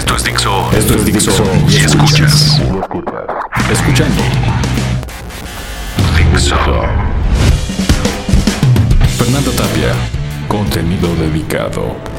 Esto es Dixo. Esto es Dixo. Y escuchas. Escuchando. Dixo. Fernanda Tapia. Contenido dedicado.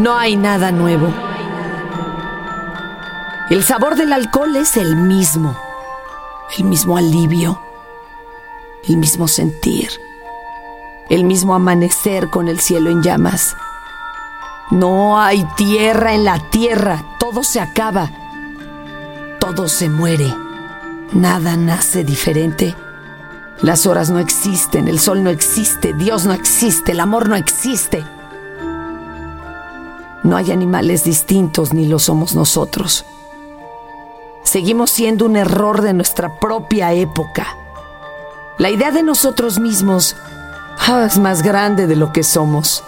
No hay nada nuevo. El sabor del alcohol es el mismo. El mismo alivio. El mismo sentir. El mismo amanecer con el cielo en llamas. No hay tierra en la tierra. Todo se acaba. Todo se muere. Nada nace diferente. Las horas no existen, el sol no existe, Dios no existe, el amor no existe. No hay animales distintos ni lo somos nosotros. Seguimos siendo un error de nuestra propia época. La idea de nosotros mismos ah, es más grande de lo que somos.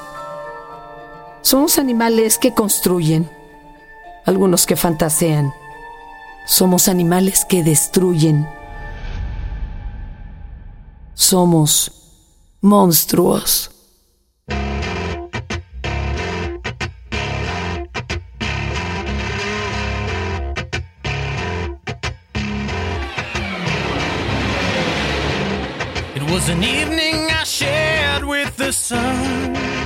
Somos animales que construyen, algunos que fantasean. Somos animales que destruyen. Somos monstruos. Was an evening I shared with the sun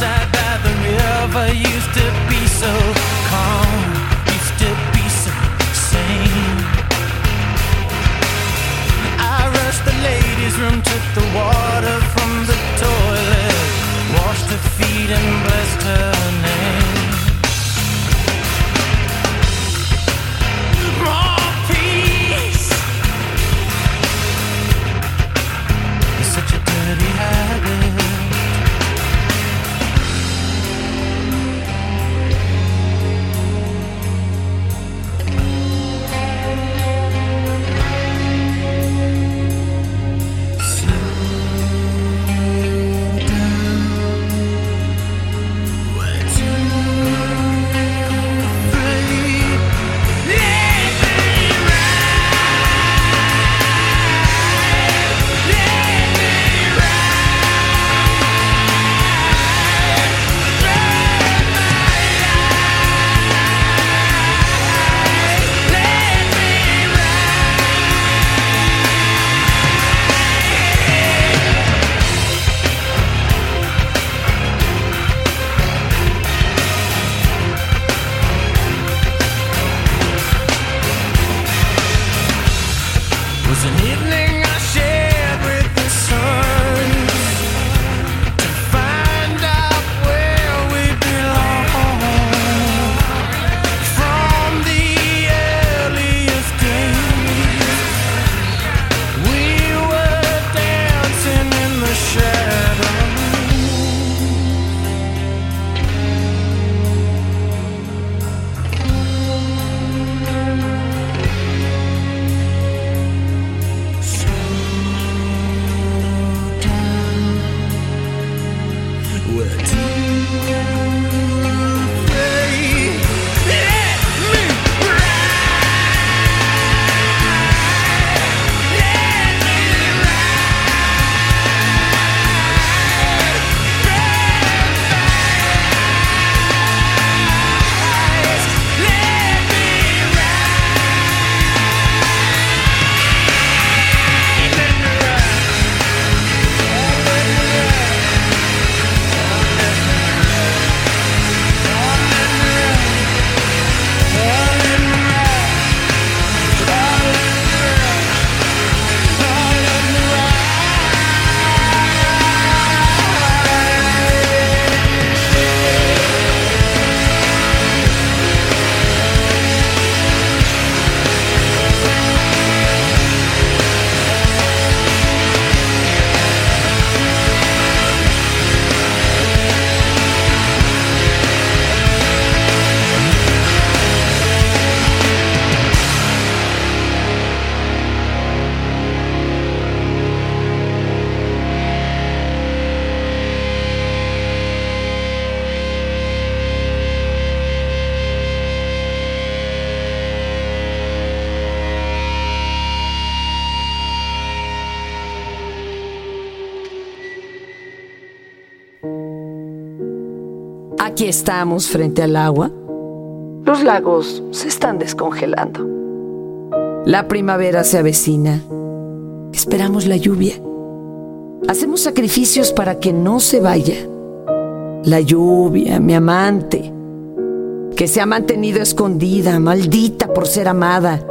by the river used to be so calm, used to be so sane. I rushed the ladies' room, took the water from the toilet, washed her feet and blessed her name. Estamos frente al agua. Los lagos se están descongelando. La primavera se avecina. Esperamos la lluvia. Hacemos sacrificios para que no se vaya. La lluvia, mi amante, que se ha mantenido escondida, maldita por ser amada,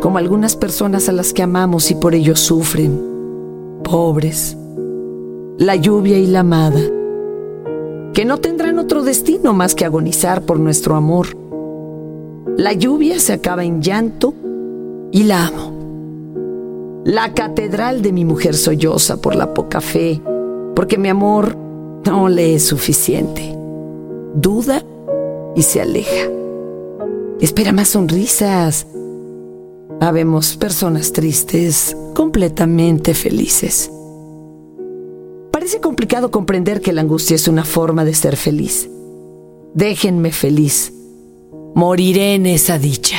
como algunas personas a las que amamos y por ello sufren, pobres. La lluvia y la amada, que no tendrán otro destino más que agonizar por nuestro amor. La lluvia se acaba en llanto y la amo. La catedral de mi mujer solloza por la poca fe, porque mi amor no le es suficiente. Duda y se aleja. Espera más sonrisas. Habemos personas tristes, completamente felices. Parece complicado comprender que la angustia es una forma de ser feliz. Déjenme feliz. Moriré en esa dicha.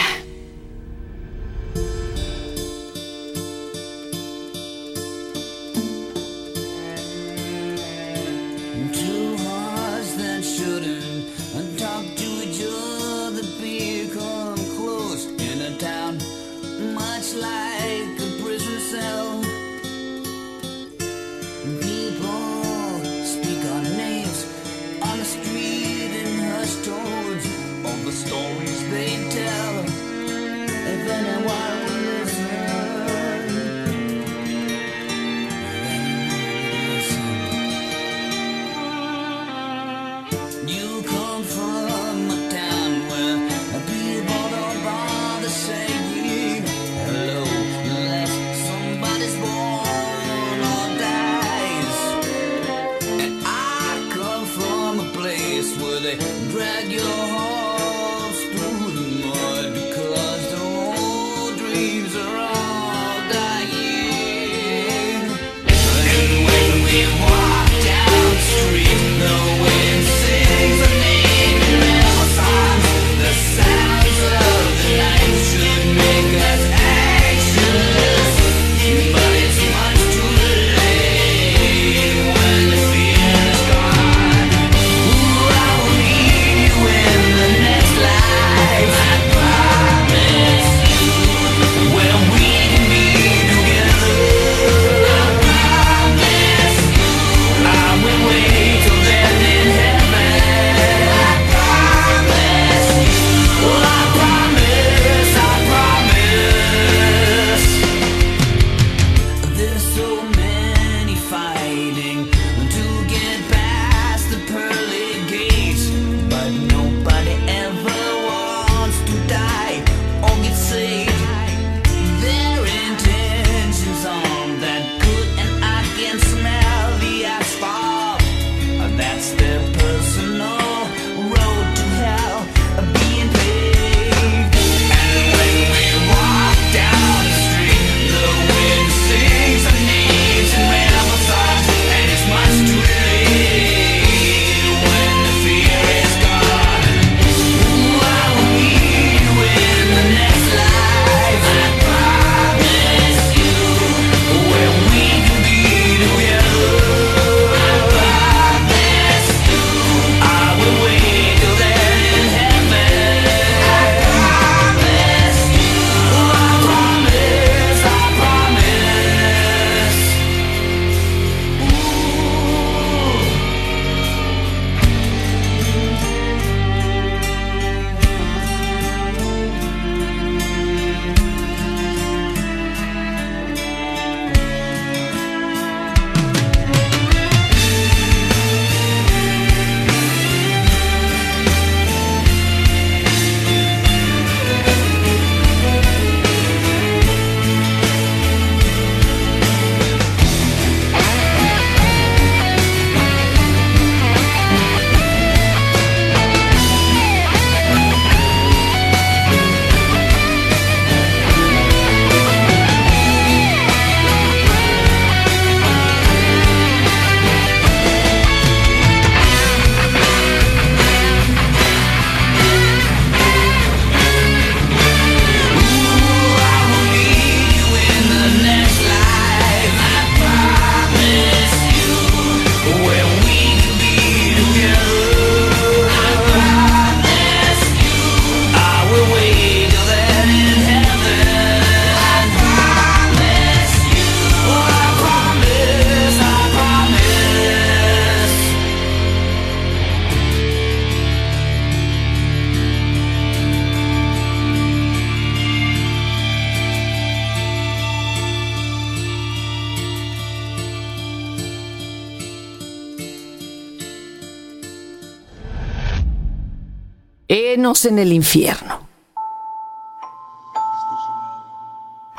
En el infierno.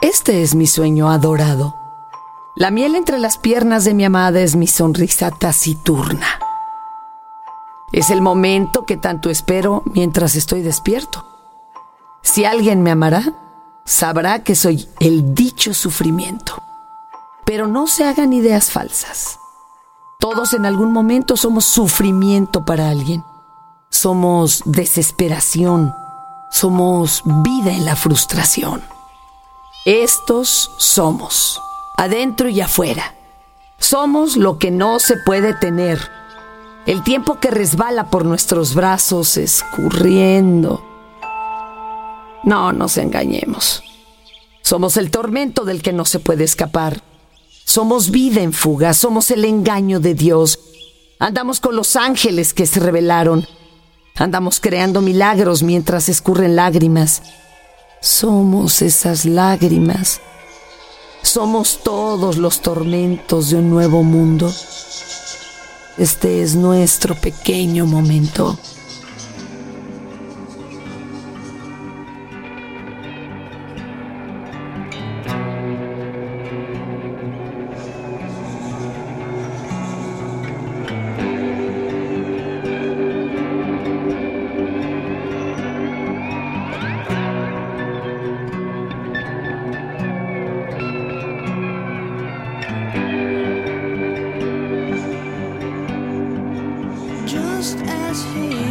Este es mi sueño adorado. La miel entre las piernas de mi amada es mi sonrisa taciturna. Es el momento que tanto espero mientras estoy despierto. Si alguien me amará, sabrá que soy el dicho sufrimiento. Pero no se hagan ideas falsas. Todos en algún momento somos sufrimiento para alguien. Somos desesperación. Somos vida en la frustración. Estos somos, adentro y afuera. Somos lo que no se puede tener. El tiempo que resbala por nuestros brazos escurriendo. No nos engañemos. Somos el tormento del que no se puede escapar. Somos vida en fuga, somos el engaño de Dios. Andamos con los ángeles que se revelaron. Andamos creando milagros mientras escurren lágrimas. Somos esas lágrimas. Somos todos los tormentos de un nuevo mundo. Este es nuestro pequeño momento. cheese.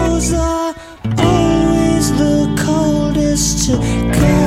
Those are always the coldest to come.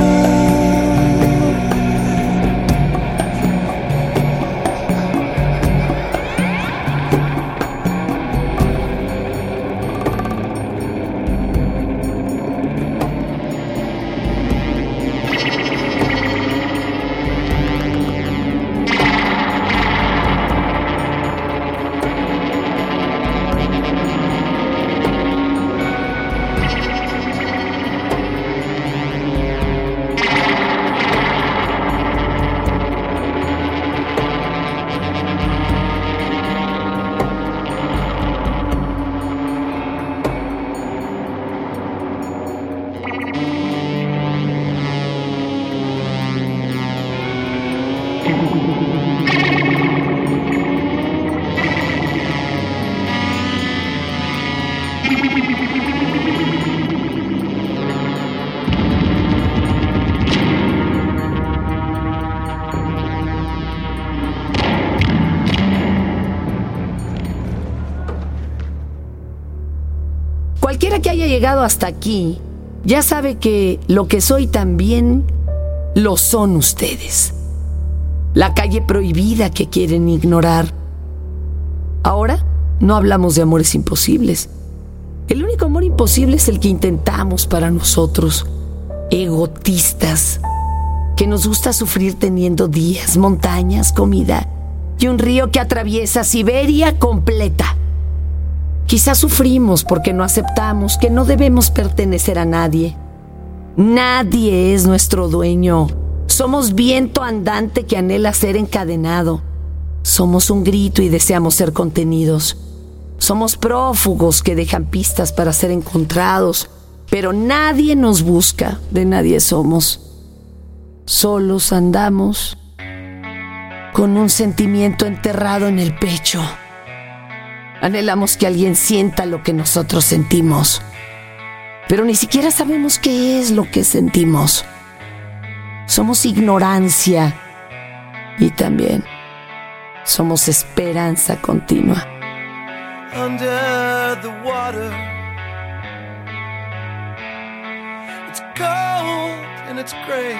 Cualquiera que haya llegado hasta aquí ya sabe que lo que soy también lo son ustedes. La calle prohibida que quieren ignorar. Ahora no hablamos de amores imposibles. El único amor imposible es el que intentamos para nosotros, egotistas, que nos gusta sufrir teniendo días, montañas, comida y un río que atraviesa Siberia completa. Quizás sufrimos porque no aceptamos que no debemos pertenecer a nadie. Nadie es nuestro dueño. Somos viento andante que anhela ser encadenado. Somos un grito y deseamos ser contenidos. Somos prófugos que dejan pistas para ser encontrados, pero nadie nos busca, de nadie somos. Solos andamos con un sentimiento enterrado en el pecho. Anhelamos que alguien sienta lo que nosotros sentimos, pero ni siquiera sabemos qué es lo que sentimos. Somos ignorancia y también somos esperanza continua. Under the water. It's cold and it's gray.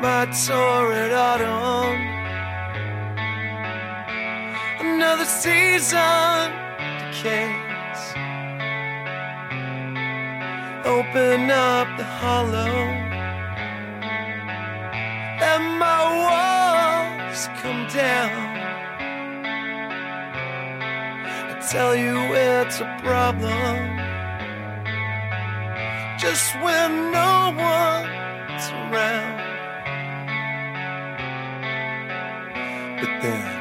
My torrid autumn. Another season decays. Open up the hollow. Let my walls come down. Tell you it's a problem. Just when no one's around. But then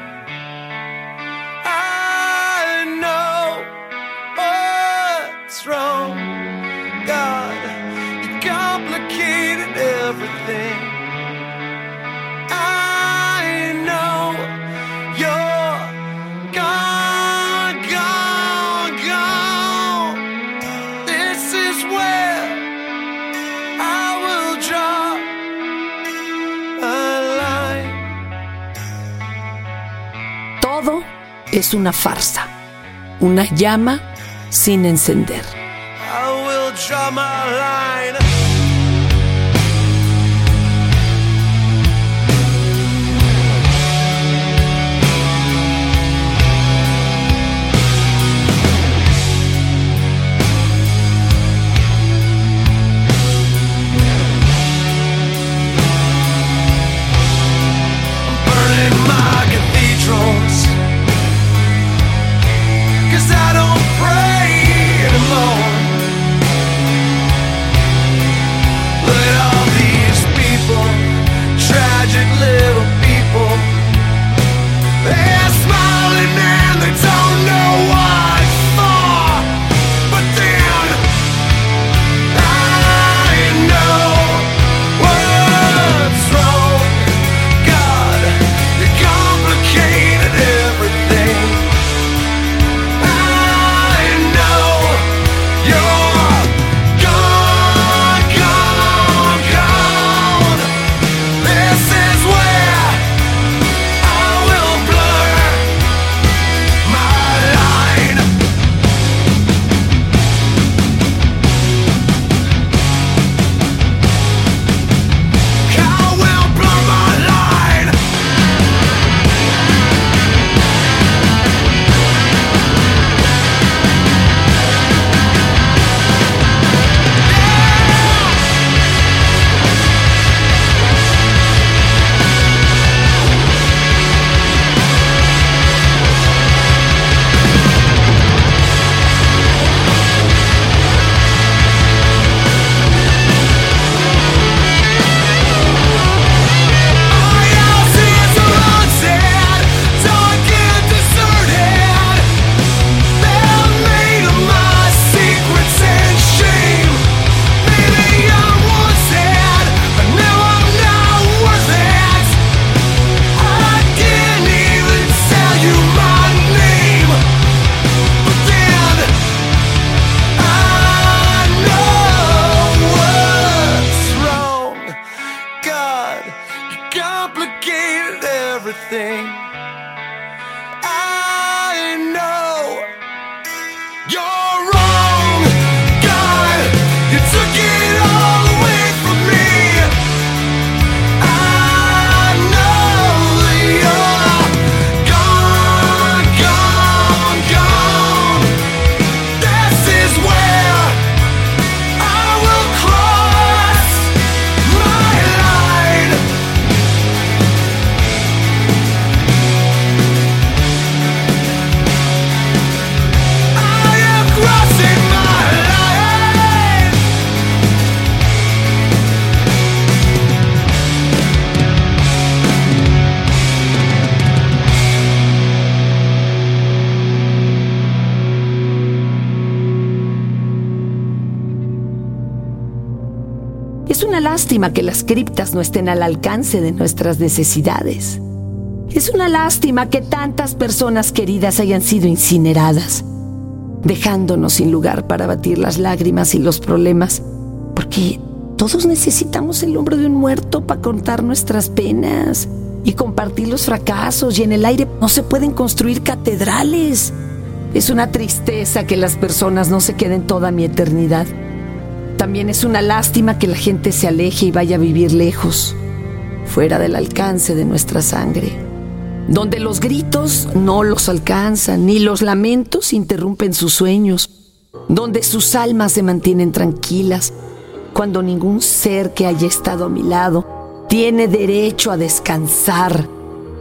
es una farsa, una llama sin encender. Lástima que las criptas no estén al alcance de nuestras necesidades. Es una lástima que tantas personas queridas hayan sido incineradas, dejándonos sin lugar para batir las lágrimas y los problemas, porque todos necesitamos el hombro de un muerto para contar nuestras penas y compartir los fracasos y en el aire no se pueden construir catedrales. Es una tristeza que las personas no se queden toda mi eternidad. También es una lástima que la gente se aleje y vaya a vivir lejos, fuera del alcance de nuestra sangre, donde los gritos no los alcanzan, ni los lamentos interrumpen sus sueños, donde sus almas se mantienen tranquilas, cuando ningún ser que haya estado a mi lado tiene derecho a descansar,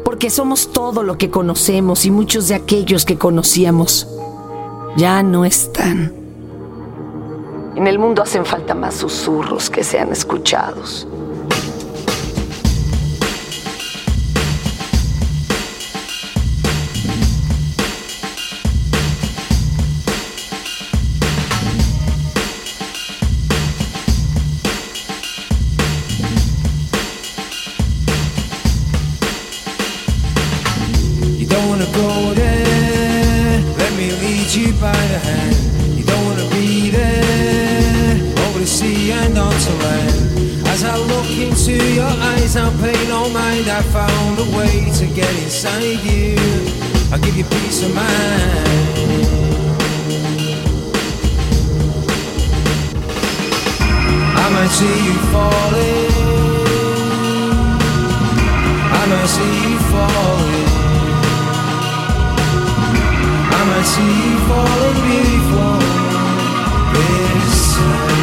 porque somos todo lo que conocemos y muchos de aquellos que conocíamos ya no están. En el mundo hacen falta más susurros que sean escuchados. See you falling. I might see you falling before this time.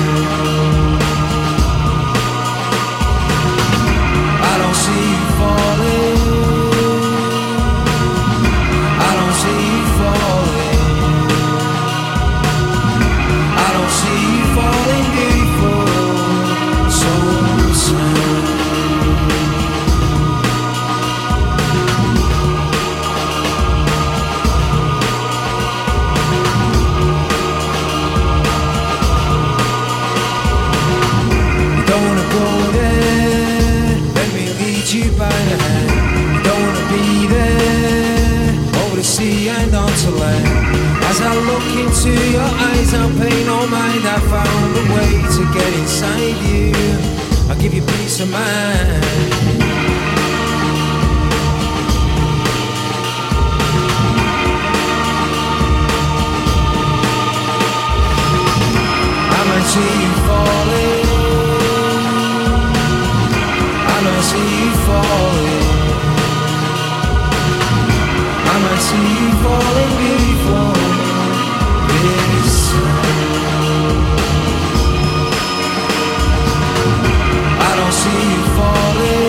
Into your eyes, I'm paying no mind. I found a way to get inside you. I'll give you peace of mind. I might see you falling. I might see you falling. I might see you falling see you falling.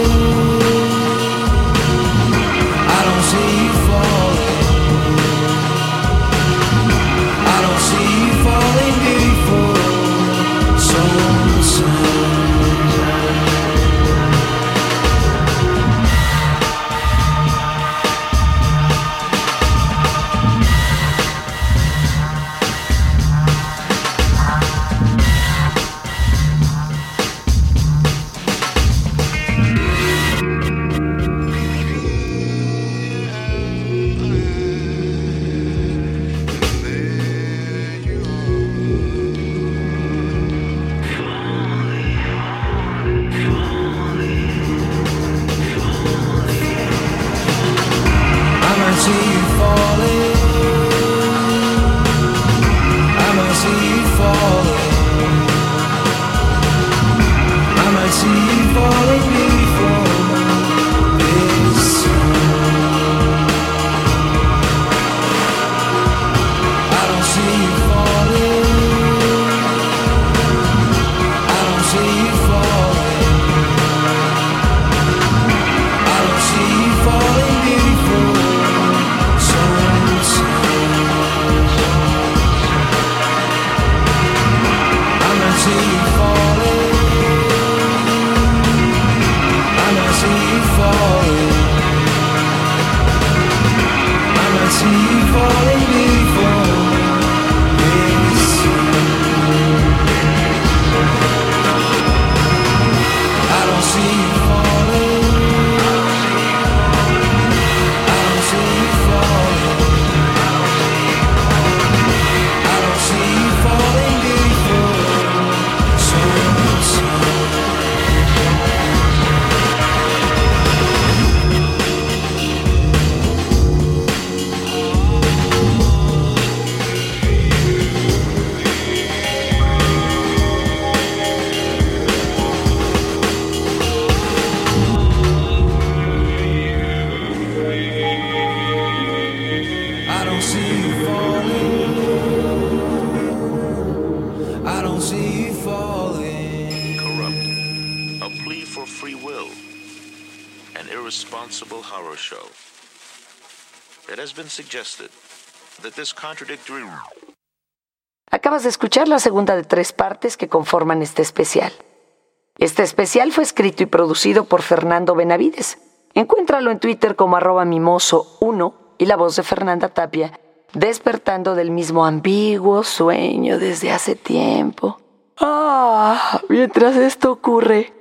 Free will, an irresponsible horror show. It has been suggested that this contradictory Acabas de escuchar la segunda de tres partes que conforman este especial. Este especial fue escrito y producido por Fernando Benavides. Encuéntralo en Twitter como arroba mimoso1 y la voz de Fernanda Tapia, despertando del mismo ambiguo sueño desde hace tiempo. Ah, mientras esto ocurre,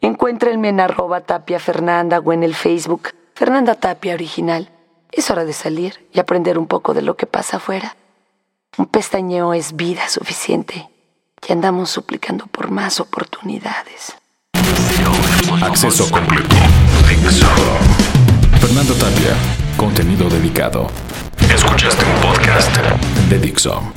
encuéntrenme en arroba Tapia Fernanda o en el Facebook Fernanda Tapia Original. Es hora de salir y aprender un poco de lo que pasa afuera. Un pestañeo es vida suficiente y andamos suplicando por más oportunidades. Acceso completo. Fernando Tapia. Contenido dedicado. Escuchaste un podcast De Dixon.